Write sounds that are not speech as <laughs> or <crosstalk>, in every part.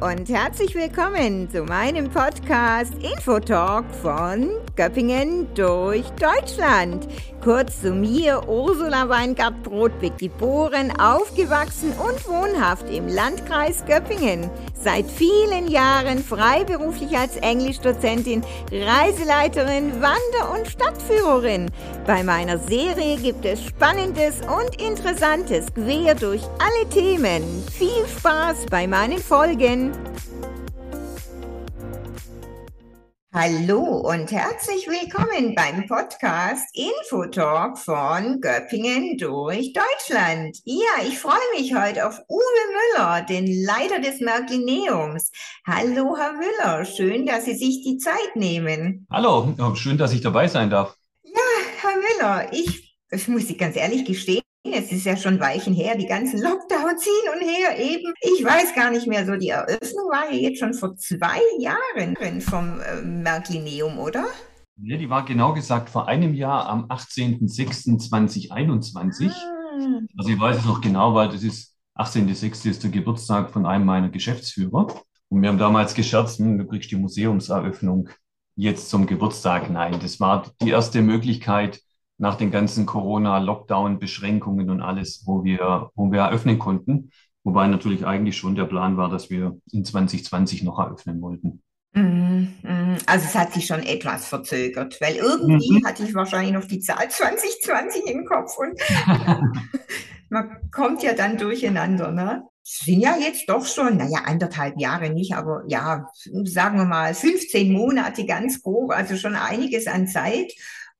und herzlich willkommen zu meinem Podcast Infotalk von Göppingen durch Deutschland. Kurz zu mir, Ursula Weingart-Brodbeck, geboren, aufgewachsen und wohnhaft im Landkreis Göppingen. Seit vielen Jahren freiberuflich als Englischdozentin, Reiseleiterin, Wander- und Stadtführerin. Bei meiner Serie gibt es Spannendes und Interessantes quer durch alle Themen. Viel Spaß bei meinen Folgen. Hallo und herzlich willkommen beim Podcast Infotalk von Göppingen durch Deutschland. Ja, ich freue mich heute auf Uwe Müller, den Leiter des Merklineums. Hallo, Herr Müller, schön, dass Sie sich die Zeit nehmen. Hallo, schön, dass ich dabei sein darf. Ja, Herr Müller, ich, ich muss Sie ganz ehrlich gestehen, es ist ja schon Weichen her, die ganzen Lockdowns hin und her eben. Ich weiß gar nicht mehr so, die Eröffnung war ja jetzt schon vor zwei Jahren vom äh, Merklineum, oder? Ja, die war genau gesagt vor einem Jahr am 18.06.2021. Ah. Also ich weiß es noch genau, weil das ist 18.06. ist der Geburtstag von einem meiner Geschäftsführer. Und wir haben damals gescherzt, hm, du kriegst die Museumseröffnung jetzt zum Geburtstag. Nein, das war die erste Möglichkeit, nach den ganzen Corona-Lockdown-Beschränkungen und alles, wo wir, wo wir eröffnen konnten. Wobei natürlich eigentlich schon der Plan war, dass wir in 2020 noch eröffnen wollten. Mhm, mhm. Also es hat sich schon etwas verzögert, weil irgendwie mhm. hatte ich wahrscheinlich noch die Zahl 2020 im Kopf und <laughs> man kommt ja dann durcheinander. Ne? Es sind ja jetzt doch schon, naja, anderthalb Jahre nicht, aber ja, sagen wir mal 15 Monate ganz grob, also schon einiges an Zeit.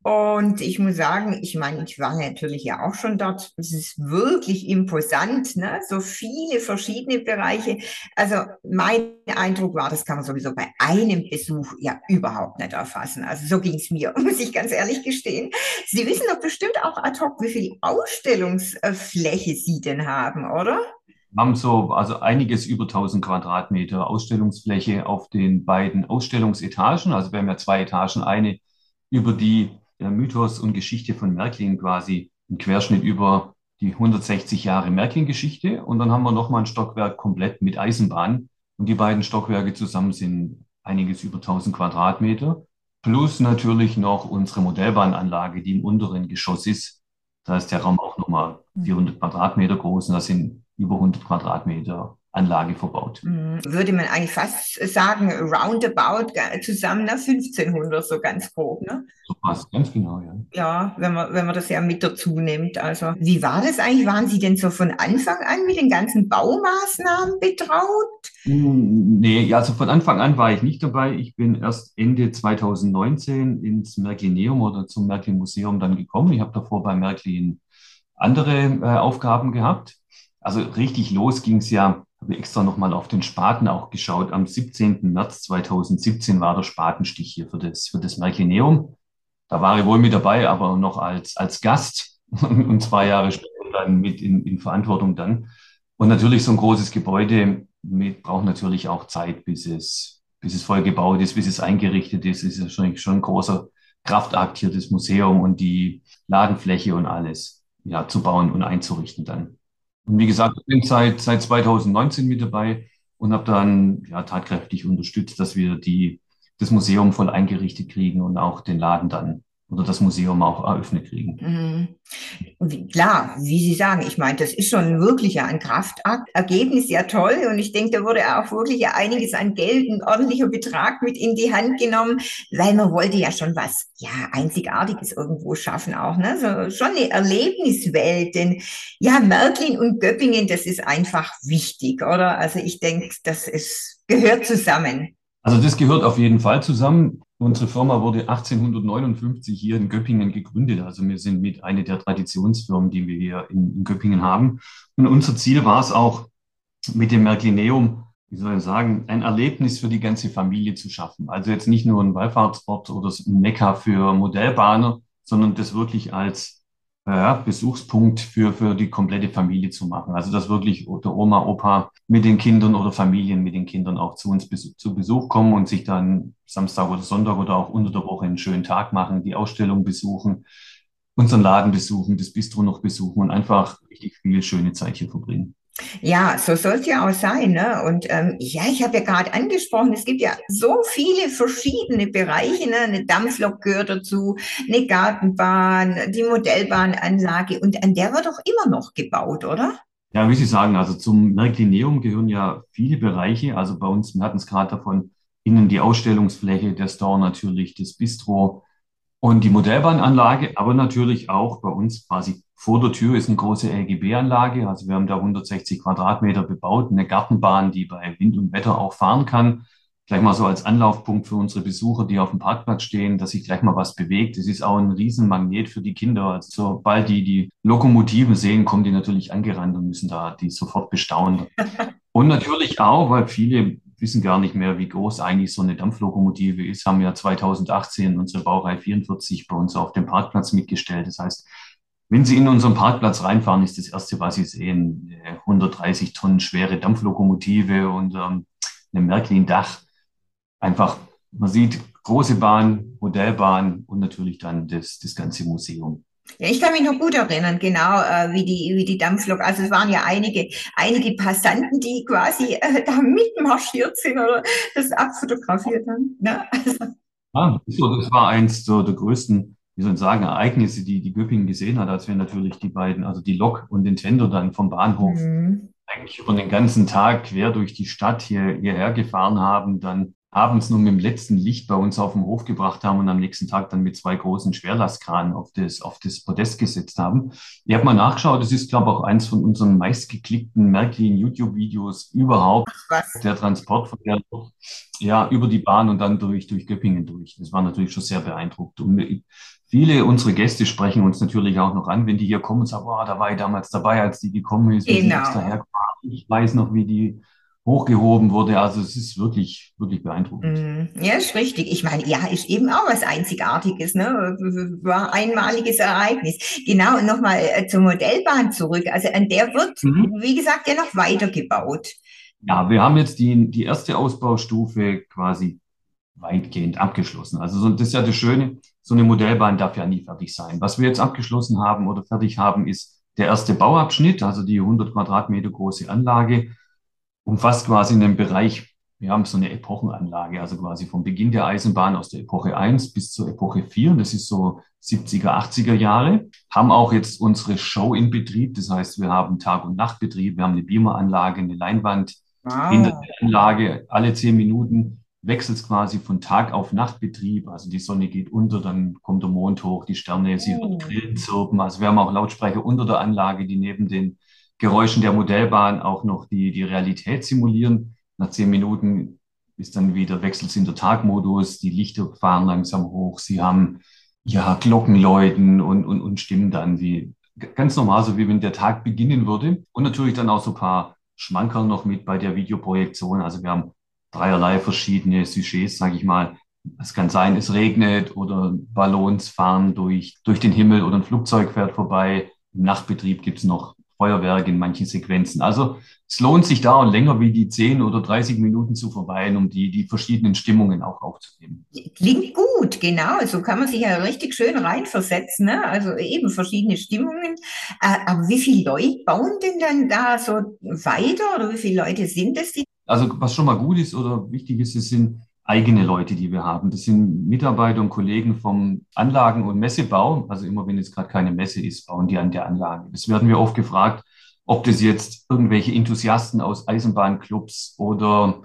Und ich muss sagen, ich meine, ich war natürlich ja auch schon dort. Es ist wirklich imposant, ne? so viele verschiedene Bereiche. Also mein Eindruck war, das kann man sowieso bei einem Besuch ja überhaupt nicht erfassen. Also so ging es mir, <laughs> muss ich ganz ehrlich gestehen. Sie wissen doch bestimmt auch ad hoc, wie viel Ausstellungsfläche Sie denn haben, oder? Wir haben so also einiges über 1000 Quadratmeter Ausstellungsfläche auf den beiden Ausstellungsetagen. Also wir haben ja zwei Etagen, eine über die Mythos und Geschichte von Märklin quasi im Querschnitt über die 160 Jahre Märklin-Geschichte. Und dann haben wir nochmal ein Stockwerk komplett mit Eisenbahn. Und die beiden Stockwerke zusammen sind einiges über 1000 Quadratmeter. Plus natürlich noch unsere Modellbahnanlage, die im unteren Geschoss ist. Da ist der Raum auch nochmal 400 Quadratmeter groß und da sind über 100 Quadratmeter Anlage verbaut. Mhm. Würde man eigentlich fast sagen, roundabout zusammen nach 1500, so ganz grob, ne? So passt, ganz genau, ja. Ja, wenn man, wenn man das ja mit dazu nimmt. Also, wie war das eigentlich? Waren Sie denn so von Anfang an mit den ganzen Baumaßnahmen betraut? Hm, nee, also von Anfang an war ich nicht dabei. Ich bin erst Ende 2019 ins Märklineum oder zum Märklin Museum dann gekommen. Ich habe davor bei Märklin andere äh, Aufgaben gehabt. Also richtig los ging es ja habe extra nochmal auf den Spaten auch geschaut. Am 17. März 2017 war der Spatenstich hier für das, für das Merkineum. Da war ich wohl mit dabei, aber noch als, als Gast <laughs> und zwei Jahre später dann mit in, in Verantwortung dann. Und natürlich so ein großes Gebäude mit, braucht natürlich auch Zeit, bis es, bis es voll gebaut ist, bis es eingerichtet ist. Es ist ja schon, schon ein großer Kraftakt hier, das Museum und die Ladenfläche und alles ja, zu bauen und einzurichten dann. Und wie gesagt, ich bin seit, seit 2019 mit dabei und habe dann ja, tatkräftig unterstützt, dass wir die, das Museum voll eingerichtet kriegen und auch den Laden dann oder das Museum auch eröffnet kriegen. Mhm. Klar, wie Sie sagen, ich meine, das ist schon wirklich ja ein Kraftakt. Ergebnis ja toll und ich denke, da wurde auch wirklich ja einiges an Geld, ein ordentlicher Betrag mit in die Hand genommen, weil man wollte ja schon was, ja, Einzigartiges irgendwo schaffen auch, ne? So, schon eine Erlebniswelt, denn ja, Märklin und Göppingen, das ist einfach wichtig, oder? Also ich denke, das ist, gehört zusammen. Also das gehört auf jeden Fall zusammen. Unsere Firma wurde 1859 hier in Göppingen gegründet. Also wir sind mit einer der Traditionsfirmen, die wir hier in, in Göppingen haben. Und unser Ziel war es auch, mit dem Märklineum, wie soll ich sagen, ein Erlebnis für die ganze Familie zu schaffen. Also jetzt nicht nur ein Wallfahrtsort oder ein Mekka für Modellbahner, sondern das wirklich als ja, Besuchspunkt für, für die komplette Familie zu machen. Also dass wirklich der Oma, Opa mit den Kindern oder Familien mit den Kindern auch zu uns Besuch, zu Besuch kommen und sich dann Samstag oder Sonntag oder auch unter der Woche einen schönen Tag machen, die Ausstellung besuchen, unseren Laden besuchen, das Bistro noch besuchen und einfach richtig viel schöne Zeit hier verbringen. Ja, so soll es ja auch sein. Ne? Und ähm, ja, ich habe ja gerade angesprochen, es gibt ja so viele verschiedene Bereiche. Ne? Eine Dampflok gehört dazu, eine Gartenbahn, die Modellbahnanlage und an der wird auch immer noch gebaut, oder? Ja, wie Sie sagen, also zum Märklineum gehören ja viele Bereiche. Also bei uns, wir hatten es gerade davon, innen die Ausstellungsfläche, der Store natürlich, das Bistro und die Modellbahnanlage, aber natürlich auch bei uns quasi vor der Tür ist eine große LGB-Anlage. Also wir haben da 160 Quadratmeter bebaut, eine Gartenbahn, die bei Wind und Wetter auch fahren kann. Gleich mal so als Anlaufpunkt für unsere Besucher, die auf dem Parkplatz stehen, dass sich gleich mal was bewegt. Es ist auch ein Riesenmagnet für die Kinder. Also sobald die die Lokomotiven sehen, kommen die natürlich angerannt und müssen da die sofort bestaunen. <laughs> Und natürlich auch, weil viele wissen gar nicht mehr, wie groß eigentlich so eine Dampflokomotive ist, haben ja 2018 unsere Baureihe 44 bei uns auf dem Parkplatz mitgestellt. Das heißt, wenn Sie in unseren Parkplatz reinfahren, ist das Erste, was Sie sehen, 130 Tonnen schwere Dampflokomotive und ähm, eine Märklin-Dach. Einfach, man sieht große Bahn, Modellbahn und natürlich dann das, das ganze Museum. Ja, ich kann mich noch gut erinnern, genau, äh, wie die, wie die Dampflok. Also es waren ja einige, einige Passanten, die quasi äh, da mitmarschiert sind oder das abfotografiert haben. Ne? Also. Ah, das war eins so der größten, wie soll ich sagen, Ereignisse, die die Göppingen gesehen hat, als wir natürlich die beiden, also die Lok und Nintendo dann vom Bahnhof mhm. eigentlich über den ganzen Tag quer durch die Stadt hier, hierher gefahren haben, dann abends nur mit dem letzten Licht bei uns auf den Hof gebracht haben und am nächsten Tag dann mit zwei großen Schwerlastkranen auf das, auf das Podest gesetzt haben. Ich habe mal nachgeschaut, das ist, glaube ich, auch eins von unseren meistgeklickten Märklin YouTube-Videos überhaupt. Was? Der Transport von der, ja, über die Bahn und dann durch, durch Göppingen durch. Das war natürlich schon sehr beeindruckend. Und viele unserer Gäste sprechen uns natürlich auch noch an, wenn die hier kommen und sagen, oh, da war ich damals dabei, als die gekommen ist. Genau. Ich weiß noch, wie die hochgehoben wurde. Also es ist wirklich, wirklich beeindruckend. Mm, ja, ist richtig. Ich meine, ja, ist eben auch was Einzigartiges, ne? War einmaliges Ereignis. Genau, und nochmal äh, zur Modellbahn zurück. Also an der wird, mhm. wie gesagt, ja noch weitergebaut. Ja, wir haben jetzt die, die erste Ausbaustufe quasi weitgehend abgeschlossen. Also so, das ist ja das Schöne, so eine Modellbahn darf ja nie fertig sein. Was wir jetzt abgeschlossen haben oder fertig haben, ist der erste Bauabschnitt, also die 100 Quadratmeter große Anlage umfasst quasi einen Bereich, wir haben so eine Epochenanlage, also quasi vom Beginn der Eisenbahn aus der Epoche 1 bis zur Epoche 4, das ist so 70er, 80er Jahre, haben auch jetzt unsere Show in Betrieb, das heißt, wir haben Tag- und Nachtbetrieb, wir haben eine Beameranlage, eine Leinwand wow. hinter der Anlage, alle zehn Minuten wechselt es quasi von Tag auf Nachtbetrieb, also die Sonne geht unter, dann kommt der Mond hoch, die Sterne, sie oh. Grillen zirpen, also wir haben auch Lautsprecher unter der Anlage, die neben den Geräuschen der Modellbahn auch noch die, die Realität simulieren. Nach zehn Minuten ist dann wieder Wechsel in der Tagmodus, die Lichter fahren langsam hoch, sie haben ja Glockenläuten und, und, und stimmen dann wie ganz normal, so wie wenn der Tag beginnen würde. Und natürlich dann auch so ein paar Schmankerl noch mit bei der Videoprojektion. Also wir haben dreierlei verschiedene Sujets, sage ich mal. Es kann sein, es regnet oder Ballons fahren durch, durch den Himmel oder ein Flugzeug fährt vorbei. Im Nachtbetrieb gibt es noch Feuerwerk in manchen Sequenzen. Also es lohnt sich da und länger wie die 10 oder 30 Minuten zu verweilen, um die, die verschiedenen Stimmungen auch aufzunehmen. Klingt gut, genau. So kann man sich ja richtig schön reinversetzen. Ne? Also eben verschiedene Stimmungen. Äh, aber wie viele Leute bauen denn dann da so weiter oder wie viele Leute sind es? Die also was schon mal gut ist oder wichtig ist, es sind eigene Leute, die wir haben. Das sind Mitarbeiter und Kollegen vom Anlagen- und Messebau. Also immer wenn jetzt gerade keine Messe ist, bauen die an der Anlage. Das werden wir oft gefragt, ob das jetzt irgendwelche Enthusiasten aus Eisenbahnclubs oder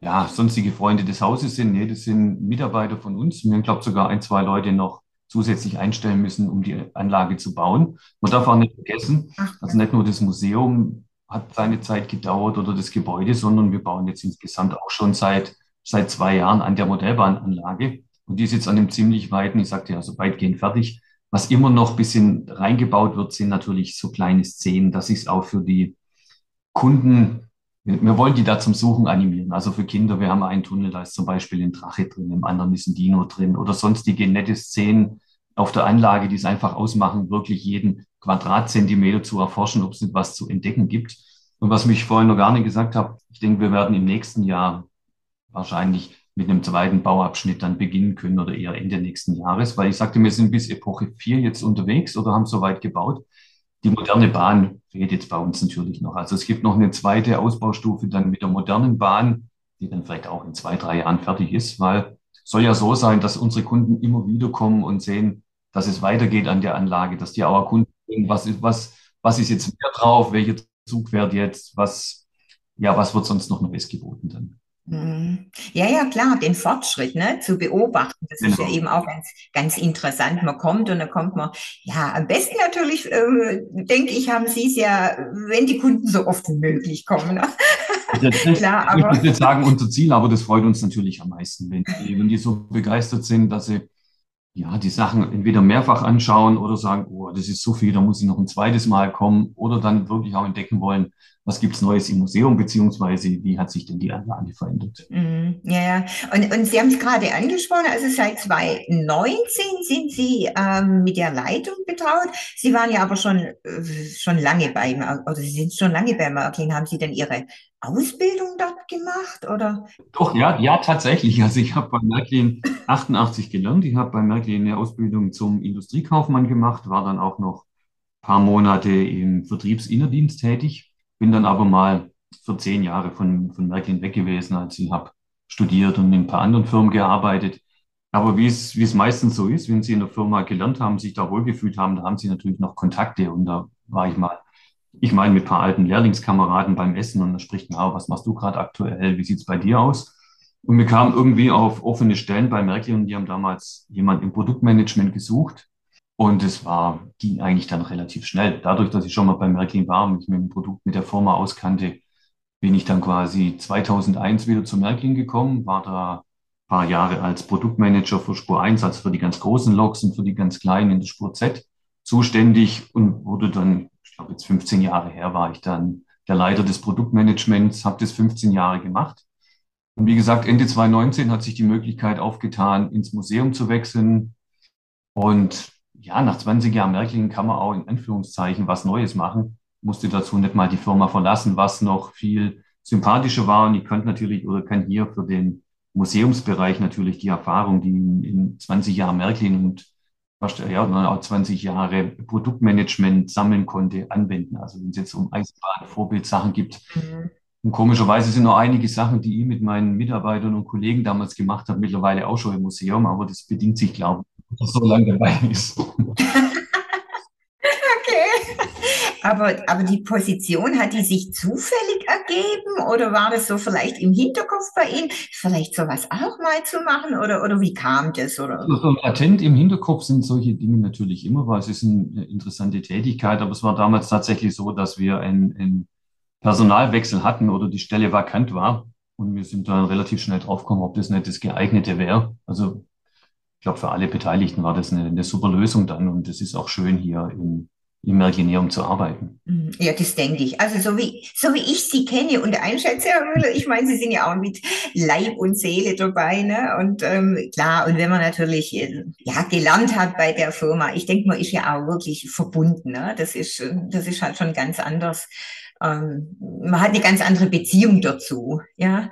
ja, sonstige Freunde des Hauses sind. Nee, das sind Mitarbeiter von uns. Wir haben, glaube sogar ein, zwei Leute noch zusätzlich einstellen müssen, um die Anlage zu bauen. Man darf auch nicht vergessen, also nicht nur das Museum hat seine Zeit gedauert oder das Gebäude, sondern wir bauen jetzt insgesamt auch schon seit seit zwei Jahren an der Modellbahnanlage. Und die ist jetzt an einem ziemlich weiten, ich sagte ja, so weitgehend fertig. Was immer noch ein bisschen reingebaut wird, sind natürlich so kleine Szenen, dass ich es auch für die Kunden, wir wollen die da zum Suchen animieren. Also für Kinder, wir haben einen Tunnel, da ist zum Beispiel ein Drache drin, im anderen ist ein Dino drin oder sonstige nette Szenen auf der Anlage, die es einfach ausmachen, wirklich jeden Quadratzentimeter zu erforschen, ob es nicht was zu entdecken gibt. Und was mich vorhin noch gar nicht gesagt habe, ich denke, wir werden im nächsten Jahr wahrscheinlich mit einem zweiten Bauabschnitt dann beginnen können oder eher Ende nächsten Jahres, weil ich sagte, wir sind bis Epoche 4 jetzt unterwegs oder haben soweit gebaut. die moderne Bahn fehlt jetzt bei uns natürlich noch. Also es gibt noch eine zweite Ausbaustufe dann mit der modernen Bahn, die dann vielleicht auch in zwei, drei Jahren fertig ist, weil soll ja so sein, dass unsere Kunden immer wieder kommen und sehen, dass es weitergeht an der Anlage, dass die auch Kunden sehen, was ist, was, was ist jetzt mehr drauf, welcher Zug fährt jetzt, was, ja, was wird sonst noch Neues geboten dann. Mhm. Ja, ja, klar, den Fortschritt ne, zu beobachten, das ist ja Genau. eben auch ganz, ganz interessant. Man kommt und dann kommt man, ja, am besten natürlich, äh, denke ich, haben Sie es ja, wenn die Kunden so oft wie möglich kommen. Ne? Das, <laughs> das, Klar, ich nicht sagen unser Ziel, aber das freut uns natürlich am meisten, wenn die, wenn die so begeistert sind, dass sie ja, die Sachen entweder mehrfach anschauen oder sagen, oh, das ist so viel, da muss ich noch ein zweites Mal kommen oder dann wirklich auch entdecken wollen, was gibt's Neues im Museum, beziehungsweise wie hat sich denn die Anlage verändert. mm, ja, ja. Und, und Sie haben es gerade angesprochen, also seit 2019 sind Sie ähm, mit der Leitung betraut. Sie waren ja aber schon, äh, schon lange beim, oder Sie sind schon lange bei Märklin. Haben Sie denn Ihre Ausbildung dort gemacht oder? Doch, ja, ja, tatsächlich. Also ich habe bei Märklin 88 gelernt. Ich habe bei Märklin eine Ausbildung zum Industriekaufmann gemacht, war dann auch noch ein paar Monate im Vertriebsinnerdienst tätig, bin dann aber mal für zehn Jahre von, von Märklin weg gewesen, als ich habe studiert und in ein paar anderen Firmen gearbeitet. Aber wie es, wie es meistens so ist, wenn Sie in der Firma gelernt haben, sich da wohlgefühlt haben, da haben Sie natürlich noch Kontakte. Und da war ich mal, ich meine, mit ein paar alten Lehrlingskameraden beim Essen und da spricht man, auch, was machst du gerade aktuell? Wie sieht's bei dir aus? Und wir kamen irgendwie auf offene Stellen bei Märklin und die haben damals jemand im Produktmanagement gesucht. Und es war, ging eigentlich dann relativ schnell. Dadurch, dass ich schon mal bei Märklin war und mich mit dem Produkt, mit der Firma auskannte, bin ich dann quasi 2001 wieder zu Märklin gekommen, war da ein paar Jahre als Produktmanager für Spur 1, also für die ganz großen Loks und für die ganz kleinen in der Spur Z zuständig und wurde dann, ich glaube jetzt 15 Jahre her, war ich dann der Leiter des Produktmanagements, habe das 15 Jahre gemacht. Und wie gesagt, Ende 2019 hat sich die Möglichkeit aufgetan, ins Museum zu wechseln. Und ja, nach 20 Jahren Märklin kann man auch in Anführungszeichen was Neues machen. Musste dazu nicht mal die Firma verlassen, was noch viel sympathischer war. Und ich könnte natürlich oder kann hier für den Museumsbereich natürlich die Erfahrung, die in, in 20 Jahren Märklin und ja, dann auch 20 Jahre Produktmanagement sammeln konnte, anwenden. Also wenn es jetzt um Eisenbahn, Vorbildsachen gibt. Mhm. Und komischerweise sind noch einige Sachen, die ich mit meinen Mitarbeitern und Kollegen damals gemacht habe, mittlerweile auch schon im Museum, aber das bedingt sich, glaube so lange dabei ist. Okay. Aber, aber die Position, hat die sich zufällig ergeben oder war das so vielleicht im Hinterkopf bei Ihnen, vielleicht sowas auch mal zu machen oder, oder wie kam das oder? So, so latent im Hinterkopf sind solche Dinge natürlich immer, weil es ist eine interessante Tätigkeit, aber es war damals tatsächlich so, dass wir einen, einen Personalwechsel hatten oder die Stelle vakant war und wir sind dann relativ schnell draufgekommen, ob das nicht das Geeignete wäre. Also ich glaube, für alle Beteiligten war das eine, eine super Lösung dann und es ist auch schön hier im, im Märklinium zu arbeiten. Mhm. Ja, das denke ich. Also so wie, so wie ich Sie kenne und einschätze, Herr Müller, ich meine, Sie sind ja auch mit Leib und Seele dabei, ne? Und ähm, klar, und wenn man natürlich äh, ja gelernt hat bei der Firma, ich denke, man ist ja auch wirklich verbunden, ne? Das ist, das ist halt schon ganz anders. Ähm, man hat eine ganz andere Beziehung dazu, ja.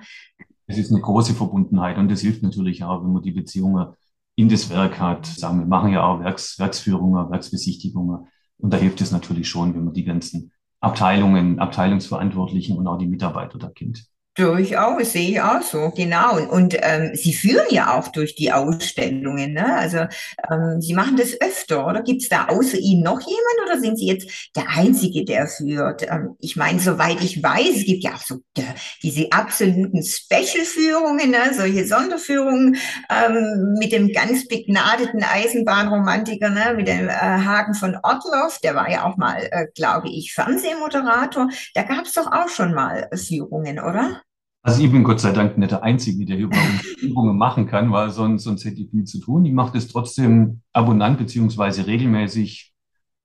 Es ist eine große Verbundenheit und das hilft natürlich auch, wenn man die Beziehungen in das Werk hat. Sagen wir machen ja auch Werks, Werksführungen, Werksbesichtigungen. Und da hilft es natürlich schon, wenn man die ganzen Abteilungen, Abteilungsverantwortlichen und auch die Mitarbeiter da kennt. Durchaus, sehe ich auch so, genau. Und, und ähm, Sie führen ja auch durch die Ausstellungen, ne? Also ähm, Sie machen das öfter, oder? Gibt es da außer Ihnen noch jemand oder sind Sie jetzt der Einzige, der führt? Ähm, ich meine, soweit ich weiß, es gibt ja auch so äh, diese absoluten Special-Führungen, ne? Solche Sonderführungen ähm, mit dem ganz begnadeten Eisenbahnromantiker, ne? Mit dem äh, Hagen von Ortloff, der war ja auch mal, äh, glaube ich, Fernsehmoderator. Da gab es doch auch schon mal Führungen, oder? Also ich bin Gott sei Dank nicht der Einzige, der hier bei uns <laughs> Übungen machen kann, weil sonst, sonst hätte ich viel zu tun. Ich mache das trotzdem abonnant beziehungsweise regelmäßig.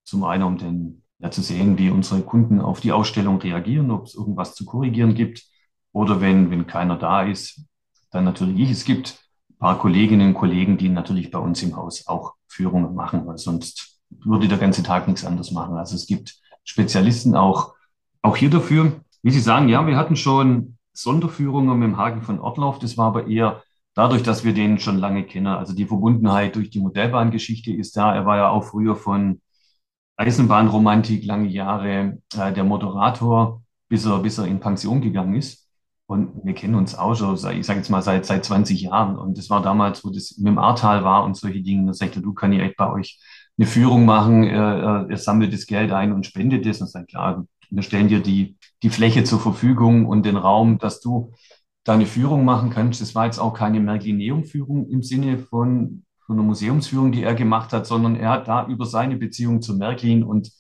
Zum einen, um den, ja, zu sehen, wie unsere Kunden auf die Ausstellung reagieren, ob es irgendwas zu korrigieren gibt. Oder wenn, wenn keiner da ist, dann natürlich ich. Es gibt ein paar Kolleginnen und Kollegen, die natürlich bei uns im Haus auch Führungen machen, weil sonst würde der ganze Tag nichts anderes machen. Also es gibt Spezialisten auch, auch hier dafür. Wie Sie sagen, ja, wir hatten schon Sonderführungen mit dem Hagen von Ortlauf. Das war aber eher dadurch, dass wir den schon lange kennen. Also die Verbundenheit durch die Modellbahngeschichte ist da. Er war ja auch früher von Eisenbahnromantik lange Jahre äh, der Moderator, bis er, bis er in Pension gegangen ist. Und wir kennen uns auch schon, ich sage jetzt mal, seit, seit 20 Jahren. Und das war damals, wo das mit dem Ahrtal war und solche Dinge. Da sagte du, kann ich echt bei euch eine Führung machen, er, er sammelt das Geld ein und spendet es. Und sagt, klar, wir stellen dir die, die Fläche zur Verfügung und den Raum, dass du deine Führung machen kannst. Das war jetzt auch keine Märklineum-Führung im Sinne von, von einer Museumsführung, die er gemacht hat, sondern er hat da über seine Beziehung zu Märklin und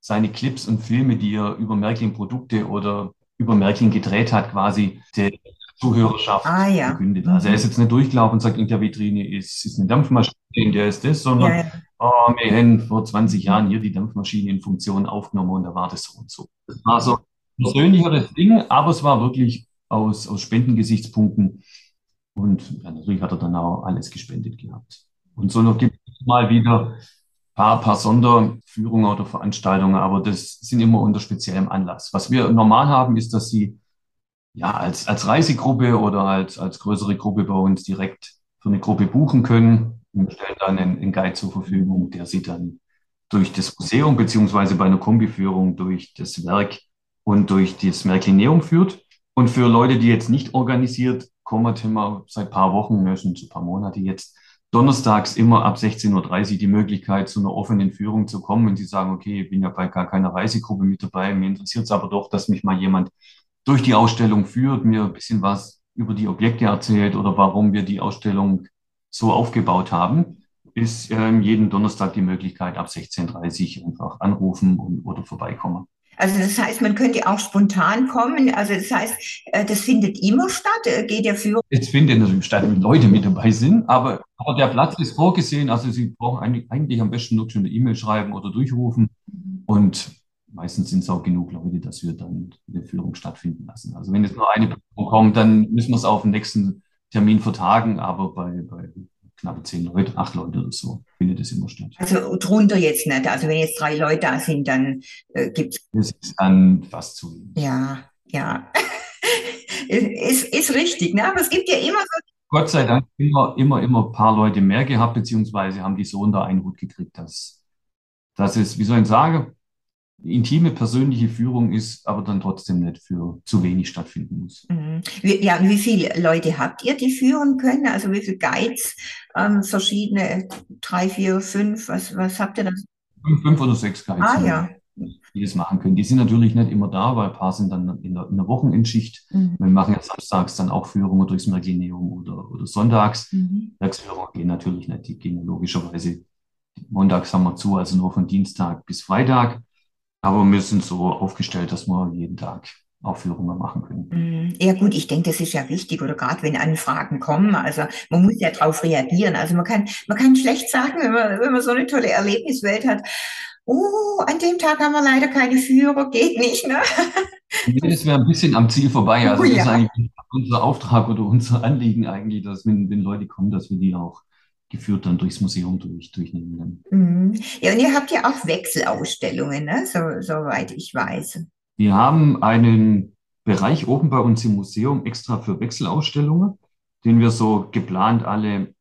seine Clips und Filme, die er über Märklin-Produkte oder über Märklin gedreht hat, quasi der Zuhörerschaft ah, ja. verkündet. Also er ist jetzt nicht durchgelaufen und sagt, in der Vitrine ist, ist eine Dampfmaschine, in der ist das, sondern ja, ja. Oh, wir haben vor 20 Jahren hier die Dampfmaschine in Funktion aufgenommen und da war das so und so. Das war so persönlicheres Ding, aber es war wirklich aus, aus Spendengesichtspunkten. Und ja, natürlich hat er dann auch alles gespendet gehabt. Und so noch gibt es mal wieder paar, paar Sonderführungen oder Veranstaltungen, aber das sind immer unter speziellem Anlass. Was wir normal haben, ist, dass sie ja als, als Reisegruppe oder als, als größere Gruppe bei uns direkt für eine Gruppe buchen können. Und stellen dann einen, einen Guide zur Verfügung, der sie dann durch das Museum beziehungsweise bei einer Kombiführung durch das Werk und durch das Märklineum führt. Und für Leute, die jetzt nicht organisiert kommen, wir seit paar Wochen, ja, schon ein paar Monate jetzt, donnerstags immer ab 16.30 Uhr die Möglichkeit, zu einer offenen Führung zu kommen. Wenn Sie sagen, okay, ich bin ja bei gar keiner Reisegruppe mit dabei, mir interessiert es aber doch, dass mich mal jemand durch die Ausstellung führt, mir ein bisschen was über die Objekte erzählt oder warum wir die Ausstellung so aufgebaut haben, ist ähm, jeden Donnerstag die Möglichkeit, ab 16.30 Uhr einfach anrufen und, oder vorbeikommen. Also das heißt, man könnte auch spontan kommen. Also das heißt, äh, das findet immer statt. Äh, geht der Führer? Es findet natürlich statt, wenn Leute mit dabei sind, aber, aber der Platz ist vorgesehen. Also Sie brauchen eigentlich, eigentlich am besten nur schon eine E-Mail schreiben oder durchrufen. Und meistens sind es auch genug Leute, dass wir dann eine Führung stattfinden lassen. Also wenn jetzt nur eine Person kommt, dann müssen wir es auf den nächsten Termin vertagen. Aber bei, bei knappe zehn Leute, acht Leute oder so, findet es immer statt. Also drunter jetzt nicht. Also wenn jetzt drei Leute da sind, dann äh, gibt es. Das ist dann fast zu wenig. Ja, ja. <laughs> ist, ist richtig, ne? Aber es gibt ja immer so. Gott sei Dank immer, immer, immer ein paar Leute mehr gehabt, beziehungsweise haben die so unter einen Hut gekriegt, dass, dass es, wie soll ich sagen, intime persönliche Führung ist, aber dann trotzdem nicht für zu wenig stattfinden muss. Mhm. Ja, wie viele Leute habt ihr, die führen können? Also wie viele Guides, ähm, verschiedene, drei, vier, fünf, was, was habt ihr da? Fünf, fünf oder sechs Guides. Ah, ja. Die das machen können. Die sind natürlich nicht immer da, weil ein paar sind dann in der, in der Wochenendschicht. Mhm. Wir machen ja samstags dann auch Führungen durchs Mergineum oder, oder sonntags. Mhm. Werksführungen gehen natürlich nicht, die gehen logischerweise montags haben wir zu, also nur von Dienstag bis Freitag. Aber wir sind so aufgestellt, dass wir jeden Tag Aufführungen machen können. Mm, ja gut, ich denke, das ist ja wichtig oder gerade wenn Anfragen kommen, also man muss ja darauf reagieren. Also man kann, man kann schlecht sagen, wenn man, wenn man so eine tolle Erlebniswelt hat, oh, an dem Tag haben wir leider keine Führer, geht nicht, ne? Das wäre ein bisschen am Ziel vorbei. Also oh, das ja. ist eigentlich unser Auftrag oder unser Anliegen eigentlich, dass wenn, wenn Leute kommen, dass wir die auch geführt dann durchs Museum durch, durchnehmen. Mhm. Ja, und ihr habt ja auch Wechselausstellungen, ne? so, soweit ich weiß. Wir haben einen Bereich oben bei uns im Museum extra für Wechselausstellungen, den wir so geplant alle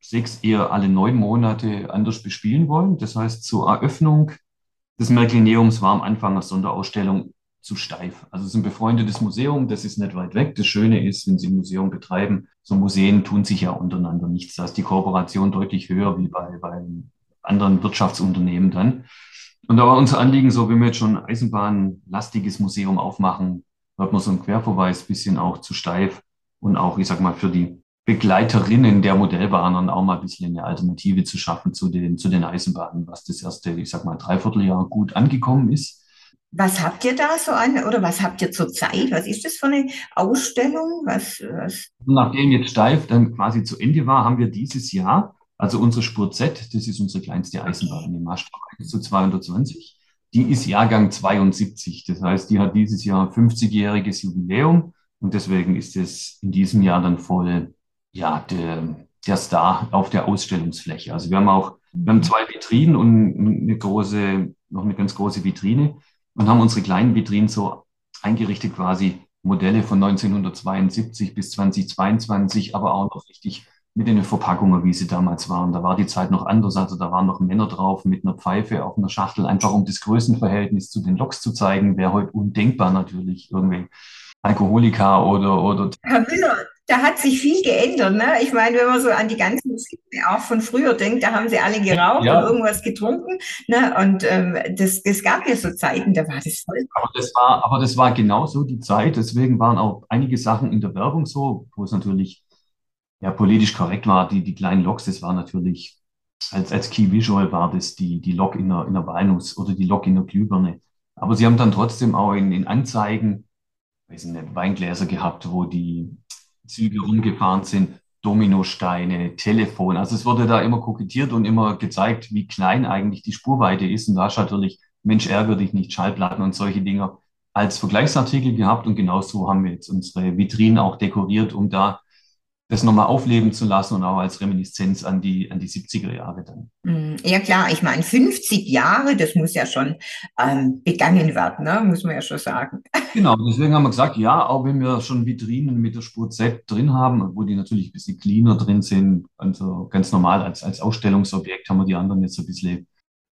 sechs, eher alle neun Monate anders bespielen wollen. Das heißt, zur Eröffnung des Merklineums war am Anfang eine Sonderausstellung zu steif. Also es ist ein befreundetes Museum, das ist nicht weit weg. Das Schöne ist, wenn Sie ein Museum betreiben, so Museen tun sich ja untereinander nichts. Da ist die Kooperation deutlich höher wie bei, bei anderen Wirtschaftsunternehmen dann. Und da war unser Anliegen so, wenn wir jetzt schon ein eisenbahnlastiges Museum aufmachen, wird man so einen Querverweis bisschen auch zu steif und auch, ich sag mal, für die Begleiterinnen der Modellbahnern auch mal ein bisschen eine Alternative zu schaffen zu den, zu den Eisenbahnen, was das erste, ich sag mal, Dreivierteljahr gut angekommen ist. Was habt ihr da so an oder was habt ihr zurzeit? Was ist das für eine Ausstellung? Was, was? Nachdem jetzt Steif dann quasi zu Ende war, haben wir dieses Jahr, also unsere Spur Z, das ist unsere kleinste Eisenbahn im Maßstab zu 220, die ist Jahrgang 72. Das heißt, die hat dieses Jahr 50-jähriges Jubiläum und deswegen ist es in diesem Jahr dann voll, ja, der, der Star auf der Ausstellungsfläche. Also wir haben auch, wir haben zwei Vitrinen und eine große, noch eine ganz große Vitrine und haben unsere kleinen Vitrinen so eingerichtet, quasi Modelle von 1972 bis 2022, aber auch noch richtig mit den Verpackungen, wie sie damals waren. Da war die Zeit noch anders. Also da waren noch Männer drauf mit einer Pfeife auf einer Schachtel, einfach um das Größenverhältnis zu den Loks zu zeigen. Wäre heute undenkbar natürlich irgendwie. Alkoholiker oder, oder. Herr Müller, da hat sich viel geändert. Ne? Ich meine, wenn man so an die ganzen Filme auch von früher denkt, da haben sie alle geraucht ja. und irgendwas getrunken. Ne? Und ähm, das, das gab ja so Zeiten, da war das voll. Aber das war, aber das war genauso die Zeit. Deswegen waren auch einige Sachen in der Werbung so, wo es natürlich ja, politisch korrekt war. Die, die kleinen Loks, das war natürlich, als, als Key Visual war das die, die Lok in der, in der Walnuss oder die Lok in der Glühbirne. Aber sie haben dann trotzdem auch in, in Anzeigen weiß nicht, Weingläser gehabt, wo die Züge rumgefahren sind, Dominosteine, Telefon. Also es wurde da immer kokettiert und immer gezeigt, wie klein eigentlich die Spurweite ist. Und da hast natürlich, Mensch, ärger dich nicht, Schallplatten und solche Dinger als Vergleichsartikel gehabt. Und genauso haben wir jetzt unsere Vitrinen auch dekoriert, um da das nochmal aufleben zu lassen und auch als Reminiszenz an die, an die 70er Jahre dann. Mm, ja klar, ich meine, 50 Jahre, das muss ja schon ähm, begangen werden, ne? muss man ja schon sagen. <laughs> Genau, deswegen haben wir gesagt, ja, auch wenn wir schon Vitrinen mit der Spur Z drin haben, wo die natürlich ein bisschen cleaner drin sind, also ganz normal als, als Ausstellungsobjekt haben wir die anderen jetzt ein bisschen,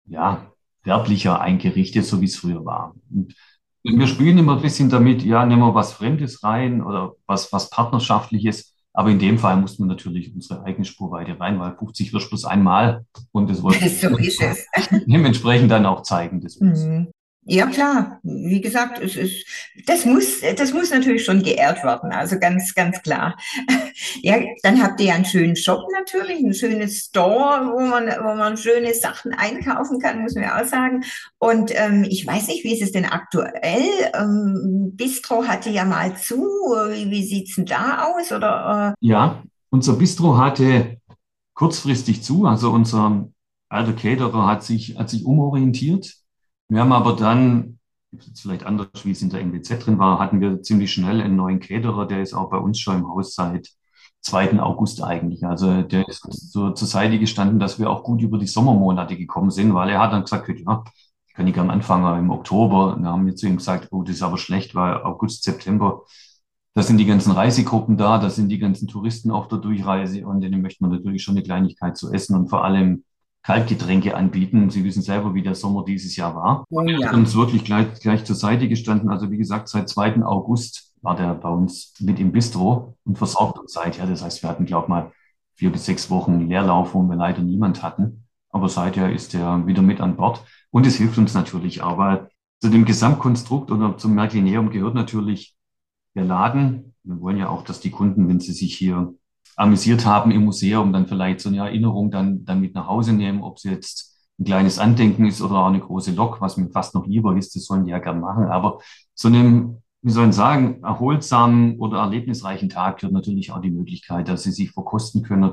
ja, werblicher eingerichtet, so wie es früher war. Und wir spielen immer ein bisschen damit, ja, nehmen wir was Fremdes rein oder was, was Partnerschaftliches aber in dem Fall muss man natürlich unsere eigene Spurweite rein, weil 50 wirst bloß einmal und das wollte <laughs> so ist es. <laughs> dementsprechend dann auch zeigen. Das mhm. Ja, klar. Wie gesagt, es ist, das muss, das muss natürlich schon geehrt werden. Also ganz, ganz klar. <laughs> Ja, dann habt ihr ja einen schönen Shop natürlich, ein schönes Store, wo man, wo man schöne Sachen einkaufen kann, muss man ja auch sagen. Und ähm, ich weiß nicht, wie ist es denn aktuell? Ähm, Bistro hatte ja mal zu. Wie, wie sieht's denn da aus? Oder, äh? Ja, unser Bistro hatte kurzfristig zu. Also unser alter Caterer hat sich, hat sich umorientiert wir haben aber dann, vielleicht anders, wie es in der MBZ drin war, hatten wir ziemlich schnell einen neuen Caterer, der ist auch bei uns schon im Haus seit 2. August eigentlich. Also der ist so zur Seite gestanden, dass wir auch gut über die Sommermonate gekommen sind, weil er hat dann gesagt, ja, ich kann nicht am Anfang im Oktober. Dann haben wir zu ihm gesagt, oh, das ist aber schlecht, weil August, September, da sind die ganzen Reisegruppen da, da sind die ganzen Touristen auf der Durchreise und denen möchte man natürlich schon eine Kleinigkeit zu essen und vor allem Kaltgetränke anbieten. Sie wissen selber, wie der Sommer dieses Jahr war. Oh, ja. Hat uns wirklich gleich, gleich zur Seite gestanden. Also wie gesagt, seit 2. August war der bei uns mit im Bistro und versorgt uns seither. Das heißt, wir hatten, glaube ich, mal vier bis sechs Wochen Leerlauf, wo wir leider niemand hatten. Aber seither ist er wieder mit an Bord. Und es hilft uns natürlich auch, weil zu dem Gesamtkonstrukt oder zum Märklineum gehört natürlich der Laden. Wir wollen ja auch, dass die Kunden, wenn sie sich hier amüsiert haben im Museum, dann vielleicht so eine Erinnerung dann, dann mit nach Hause nehmen, ob es jetzt ein kleines Andenken ist oder auch eine große Lok, was mir fast noch lieber ist, das sollen die ja gern machen. Aber so einem, wie soll ich sagen, erholsamen oder erlebnisreichen Tag gehört natürlich auch die Möglichkeit, dass sie sich verkosten können.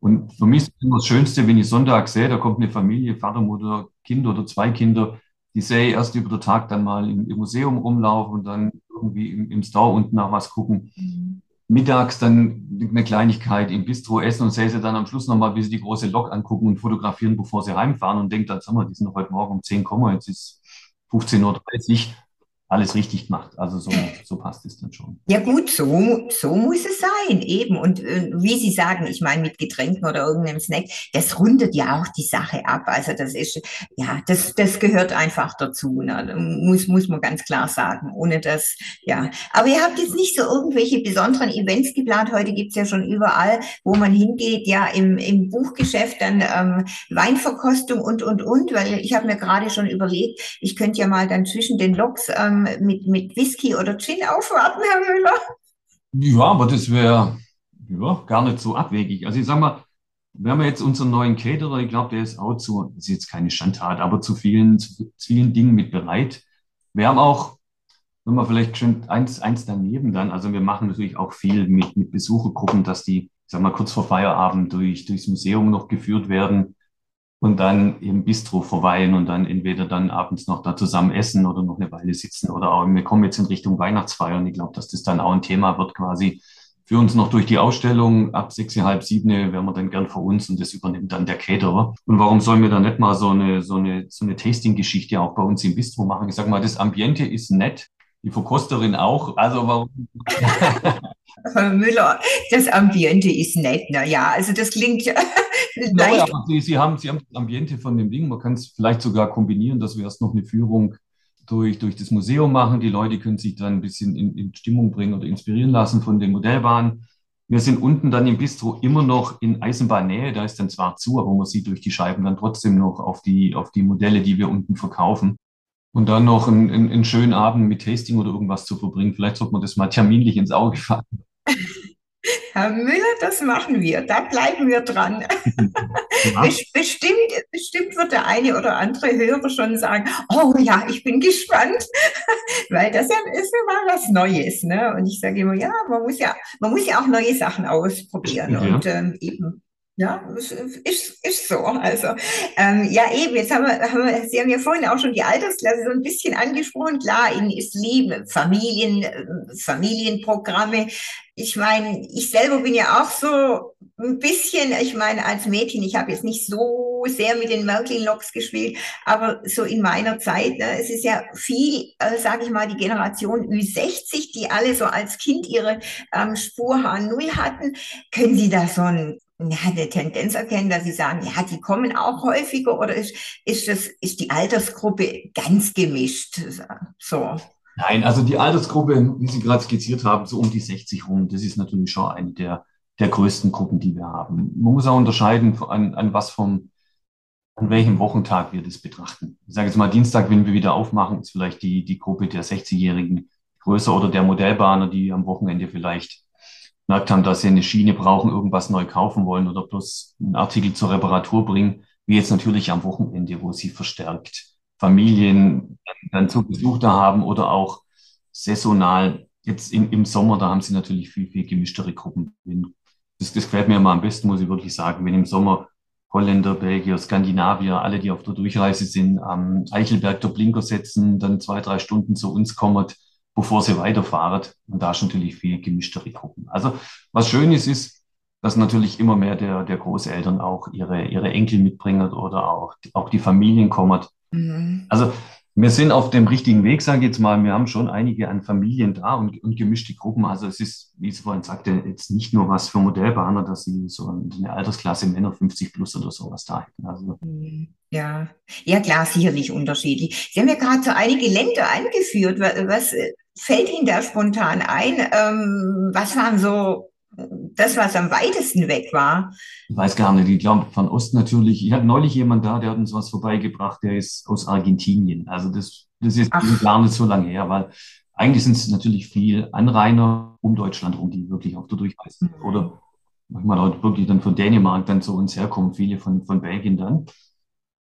Und für mich ist immer das Schönste, wenn ich Sonntag sehe, da kommt eine Familie, Vater, Mutter, Kind oder zwei Kinder, die sehe ich erst über den Tag dann mal im, im Museum rumlaufen und dann irgendwie im, im Store unten nach was gucken. Mhm mittags dann eine Kleinigkeit im Bistro essen und säße dann am Schluss nochmal, wie sie die große Lok angucken und fotografieren, bevor sie heimfahren und denkt, dann, sag mal, die sind doch heute Morgen um 10 kommen, jetzt ist 15.30 Uhr alles richtig gemacht. Also so, so passt es dann schon. Ja gut, so, so muss es sein, eben. Und äh, wie Sie sagen, ich meine mit Getränken oder irgendeinem Snack, das rundet ja auch die Sache ab. Also das ist, ja, das, das gehört einfach dazu. Ne? Muss, muss man ganz klar sagen. Ohne das, ja. Aber ihr habt jetzt nicht so irgendwelche besonderen Events geplant. Heute gibt's ja schon überall, wo man hingeht, ja, im, im Buchgeschäft dann ähm, Weinverkostung und, und, und. Weil ich habe mir gerade schon überlegt, ich könnte ja mal dann zwischen den Loks ähm, mit, mit Whisky oder Gin aufwarten, Herr Müller? Ja, aber das wäre ja, gar nicht so abwegig. Also ich sag mal, wir haben jetzt unseren neuen Caterer, ich glaube, der ist auch zu, das ist jetzt keine Schandtat, aber zu vielen, zu vielen Dingen mit bereit. Wir haben auch, wenn man vielleicht schon eins, eins daneben dann, also wir machen natürlich auch viel mit, mit Besuchergruppen, dass die, ich sag mal, kurz vor Feierabend durch, durchs Museum noch geführt werden und dann im Bistro verweilen und dann entweder dann abends noch da zusammen essen oder noch eine Weile sitzen oder auch, wir kommen jetzt in Richtung Weihnachtsfeier und ich glaube, dass das dann auch ein Thema wird quasi für uns noch durch die Ausstellung. Ab sechs, halb sieben wären wir dann gern vor uns und das übernimmt dann der Caterer. Und warum sollen wir dann nicht mal so eine, so eine, so eine Tasting-Geschichte auch bei uns im Bistro machen? Ich sag mal, das Ambiente ist nett, die Verkosterin auch. Also warum? <laughs> Müller, das Ambiente ist nett, na ja, also das klingt <laughs> ja leicht. aber Sie, Sie, haben, Sie haben das Ambiente von dem Ding, man kann es vielleicht sogar kombinieren, dass wir erst noch eine Führung durch, durch das Museum machen. Die Leute können sich dann ein bisschen in, in Stimmung bringen oder inspirieren lassen von den Modellbahnen. Wir sind unten dann im Bistro immer noch in Eisenbahnnähe, da ist dann zwar zu, aber man sieht durch die Scheiben dann trotzdem noch auf die, auf die Modelle, die wir unten verkaufen. Und dann noch einen, einen, einen schönen Abend mit Tasting oder irgendwas zu verbringen. Vielleicht sollte man das mal terminlich ins Auge fassen. Herr Müller, das machen wir. Da bleiben wir dran. Ja. Bestimmt, bestimmt wird der eine oder andere Hörer schon sagen, oh ja, ich bin gespannt, <laughs> weil das ja ist ja mal was Neues. Ne? Und ich sage immer, ja, man muss ja, man muss ja auch neue Sachen ausprobieren. Ja. Und ähm, eben ja, ist, ist so. Also, ähm, ja, eben, jetzt haben wir, haben wir, Sie haben ja vorhin auch schon die Altersklasse so ein bisschen angesprochen. Klar, Ihnen ist Liebe, Familien, äh, Familienprogramme. Ich meine, ich selber bin ja auch so ein bisschen, ich meine, als Mädchen, ich habe jetzt nicht so sehr mit den Märklin-Loks gespielt, aber so in meiner Zeit, ne, es ist ja viel, äh, sage ich mal, die Generation Ü60, die alle so als Kind ihre ähm, Spur H0 hatten. Können Sie da so ein eine Tendenz erkennen, dass Sie sagen, ja, die kommen auch häufiger oder ist, ist, das, ist die Altersgruppe ganz gemischt? So. Nein, also die Altersgruppe, wie Sie gerade skizziert haben, so um die 60 rum, das ist natürlich schon eine der, der größten Gruppen, die wir haben. Man muss auch unterscheiden, an, an was vom, an welchem Wochentag wir das betrachten. Ich sage jetzt mal, Dienstag, wenn wir wieder aufmachen, ist vielleicht die, die Gruppe der 60-Jährigen größer oder der Modellbahner, die am Wochenende vielleicht gemerkt haben, dass sie eine Schiene brauchen, irgendwas neu kaufen wollen oder bloß einen Artikel zur Reparatur bringen, wie jetzt natürlich am Wochenende, wo sie verstärkt Familien dann zu Besuch da haben oder auch saisonal. Jetzt im, im Sommer, da haben sie natürlich viel, viel gemischtere Gruppen. Das, das gefällt mir immer am besten, muss ich wirklich sagen, wenn im Sommer Holländer, Belgier, Skandinavier, alle, die auf der Durchreise sind, am Eichelberg der Blinker setzen, dann zwei, drei Stunden zu uns kommen, bevor sie weiterfahren. Und da ist natürlich viel gemischtere Gruppen. Also was schön ist, ist, dass natürlich immer mehr der, der Großeltern auch ihre, ihre Enkel mitbringen oder auch, auch die Familien kommen. Mhm. Also wir sind auf dem richtigen Weg, sage ich jetzt mal. Wir haben schon einige an Familien da und, und gemischte Gruppen. Also es ist, wie ich vorhin sagte, jetzt nicht nur was für Modellbahner, dass sie so eine Altersklasse Männer 50 plus oder sowas da hätten. Also, mhm. ja, ja klar, sicherlich unterschiedlich. Sie haben ja gerade so einige Länder angeführt. Was, fällt Ihnen da spontan ein? Ähm, was waren so das, was am weitesten weg war? Ich weiß gar nicht. Ich glaube, von Ost natürlich. Ich hatte neulich jemand da, der hat uns was vorbeigebracht, der ist aus Argentinien. Also das, das ist Ach. gar nicht so lange her, weil eigentlich sind es natürlich viel Anrainer um Deutschland rum, die wirklich auf der Durchreise sind. Mhm. Oder manchmal auch wirklich dann von Dänemark dann zu uns herkommen, viele von, von Belgien dann.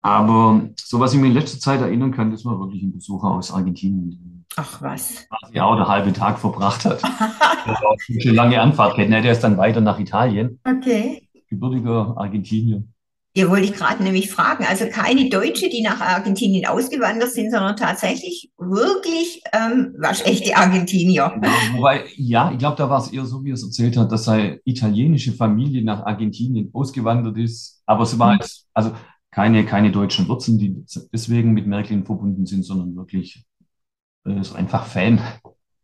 Aber so was ich mir in letzter Zeit erinnern kann, das war wirklich ein Besucher aus Argentinien. Ach was. Quasi auch den halben Tag verbracht hat. <laughs> eine lange Anfahrt hätte. Der ist dann weiter nach Italien. Okay. Gebürtiger Argentinier. Ja, wollte ich gerade nämlich fragen. Also keine Deutsche, die nach Argentinien ausgewandert sind, sondern tatsächlich wirklich ähm, waschechte Argentinier. Ja, wobei, ja, ich glaube, da war es eher so, wie er es erzählt hat, dass seine italienische Familie nach Argentinien ausgewandert ist. Aber es war jetzt, also keine, keine deutschen Wurzeln, die deswegen mit Märklin verbunden sind, sondern wirklich ist einfach Fan.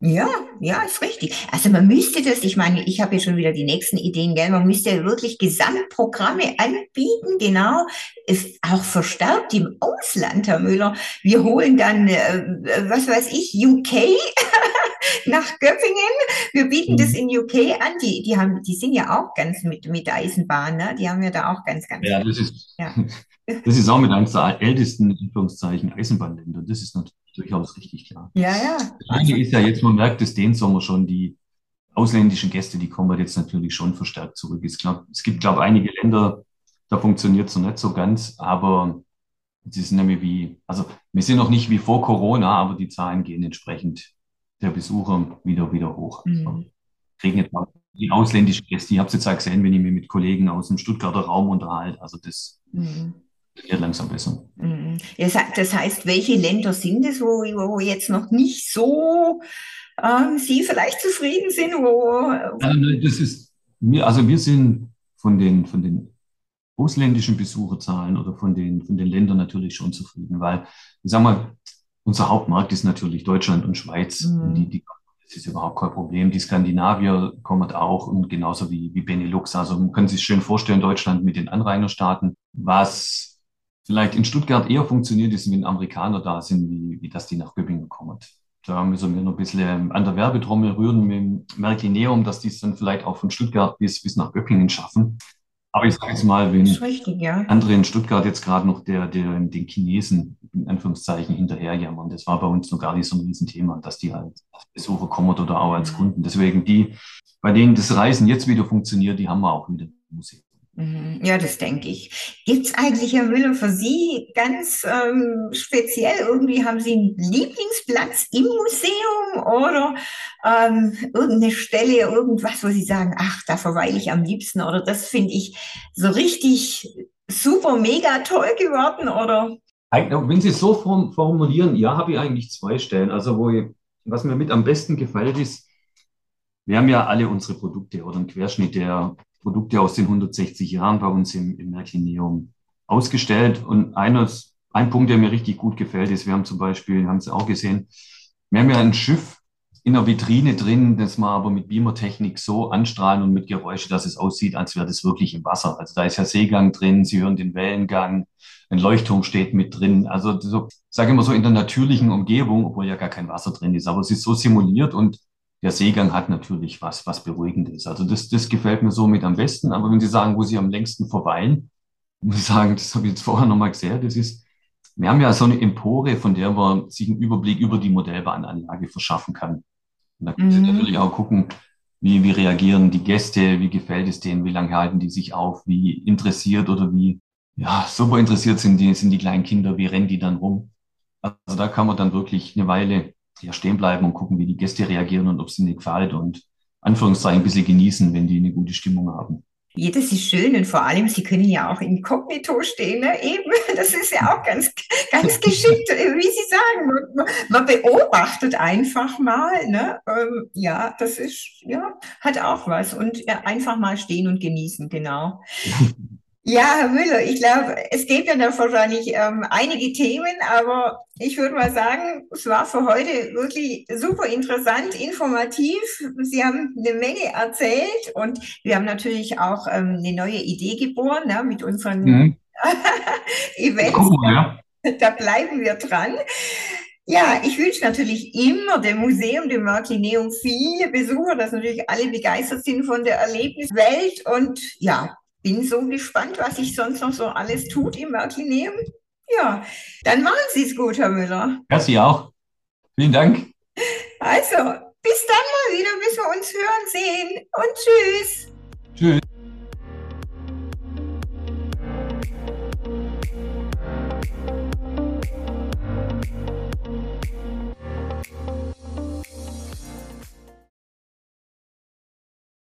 Ja, ja, ist richtig. Also man müsste das, ich meine, ich habe ja schon wieder die nächsten Ideen, gell? Man müsste wirklich Gesamtprogramme anbieten, genau, ist auch verstärkt im Ausland, Herr Müller. Wir holen dann, äh, was weiß ich, UK <laughs> nach Göppingen. Wir bieten mhm. das in UK an. Die, die haben, die sind ja auch ganz mit, mit Eisenbahn, ne? Die haben ja da auch ganz, ganz. Ja, das ist, ja. <laughs> das ist auch mit eines der ältesten, Anführungszeichen, Eisenbahnländer. Das ist natürlich durchaus richtig klar. Ja, ja. Das eine ist ja jetzt, man merkt es den Sommer schon, die ausländischen Gäste, die kommen jetzt natürlich schon verstärkt zurück. Es, glaub, es gibt, glaube ich, einige Länder, da funktioniert es noch nicht so ganz, aber es ist nämlich wie, also wir sind noch nicht wie vor Corona, aber die Zahlen gehen entsprechend der Besucher wieder, wieder hoch. Also, mhm. kriegen jetzt mal die ausländischen Gäste, ich habe es jetzt auch gesehen, wenn ich mich mit Kollegen aus dem Stuttgarter Raum unterhalte, also das mhm wird langsam besser. Mhm. Das heißt, welche Länder sind es, wo, wo jetzt noch nicht so ähm, Sie vielleicht zufrieden sind? Wo, äh, das ist mir, also wir sind von den, von den ausländischen Besucherzahlen oder von den, von den Ländern natürlich schon zufrieden, weil, ich sag mal, unser Hauptmarkt ist natürlich Deutschland und Schweiz. Mhm. Die, die Das ist überhaupt kein Problem. Die Skandinavier kommen auch und genauso wie, wie Benelux. Also man kann sich schön vorstellen, Deutschland mit den Anrainerstaaten. Was vielleicht in Stuttgart eher funktioniert, ist, wenn Amerikaner da sind, wie, wie dass die nach Göppingen kommen. Da müssen wir noch ein bisschen an der Werbetrommel rühren mit Merklineum, dass die es dann vielleicht auch von Stuttgart bis, bis nach Göppingen schaffen. Aber ich sage jetzt mal, wenn richtig, ja. andere in Stuttgart jetzt gerade noch der, der, den Chinesen in Anführungszeichen hinterherjammern, das war bei uns noch gar nicht so ein Riesenthema, dass die halt als Besucher kommen oder auch als Kunden. Deswegen die, bei denen das Reisen jetzt wieder funktioniert, die haben wir auch wieder im Museum. Mhm. Ja, das denke ich. Gibt es eigentlich, Herr Müller, für Sie ganz ähm, speziell irgendwie, haben Sie einen Lieblingsplatz im Museum oder ähm, irgendeine Stelle, irgendwas, wo Sie sagen, ach, da verweile ich am liebsten oder das finde ich so richtig super, mega toll geworden oder? Wenn Sie es so formulieren, ja, habe ich eigentlich zwei Stellen. Also, wo ich, was mir mit am besten gefällt, ist, wir haben ja alle unsere Produkte oder einen Querschnitt der Produkte aus den 160 Jahren bei uns im, im Märkineum ausgestellt. Und eines, ein Punkt, der mir richtig gut gefällt, ist, wir haben zum Beispiel, haben Sie auch gesehen, wir haben ja ein Schiff in der Vitrine drin, das wir aber mit Beamer-Technik so anstrahlen und mit Geräusche, dass es aussieht, als wäre das wirklich im Wasser. Also da ist ja Seegang drin, Sie hören den Wellengang, ein Leuchtturm steht mit drin. Also so, sage mal so in der natürlichen Umgebung, obwohl ja gar kein Wasser drin ist, aber es ist so simuliert und der Seegang hat natürlich was, was beruhigend ist. Also das, das gefällt mir somit am besten. Aber wenn Sie sagen, wo Sie am längsten verweilen, <laughs> muss ich sagen, das habe ich jetzt vorher nochmal gesehen, das ist, wir haben ja so eine Empore, von der man sich einen Überblick über die Modellbahnanlage verschaffen kann. Und da können Sie mhm. natürlich auch gucken, wie, wie reagieren die Gäste, wie gefällt es denen, wie lange halten die sich auf, wie interessiert oder wie, ja, super interessiert sind die, sind die kleinen Kinder, wie rennen die dann rum. Also da kann man dann wirklich eine Weile ja, stehen bleiben und gucken, wie die Gäste reagieren und ob es ihnen gefällt und Anführungszeichen ein bisschen genießen, wenn die eine gute Stimmung haben. Ja, das ist schön und vor allem, Sie können ja auch inkognito stehen, ne? eben. <laughs> Das ist ja auch ganz, ganz geschickt, wie Sie sagen. Man, man beobachtet einfach mal, ne? Ähm, ja, das ist, ja, hat auch was. Und ja, einfach mal stehen und genießen, genau. <laughs> Ja, Herr Müller, ich glaube, es gibt ja noch wahrscheinlich ähm, einige Themen, aber ich würde mal sagen, es war für heute wirklich super interessant, informativ. Sie haben eine Menge erzählt und wir haben natürlich auch ähm, eine neue Idee geboren ne, mit unseren mhm. <laughs> Events. Cool, ja. Da bleiben wir dran. Ja, ich wünsche natürlich immer dem Museum, dem Martineum, viele Besucher, dass natürlich alle begeistert sind von der Erlebniswelt und ja, bin so gespannt, was sich sonst noch so alles tut im Märklineum. Ja, dann machen Sie es gut, Herr Müller. Ja, Sie auch. Vielen Dank. Also, bis dann mal wieder, bis wir uns hören sehen und tschüss. Tschüss.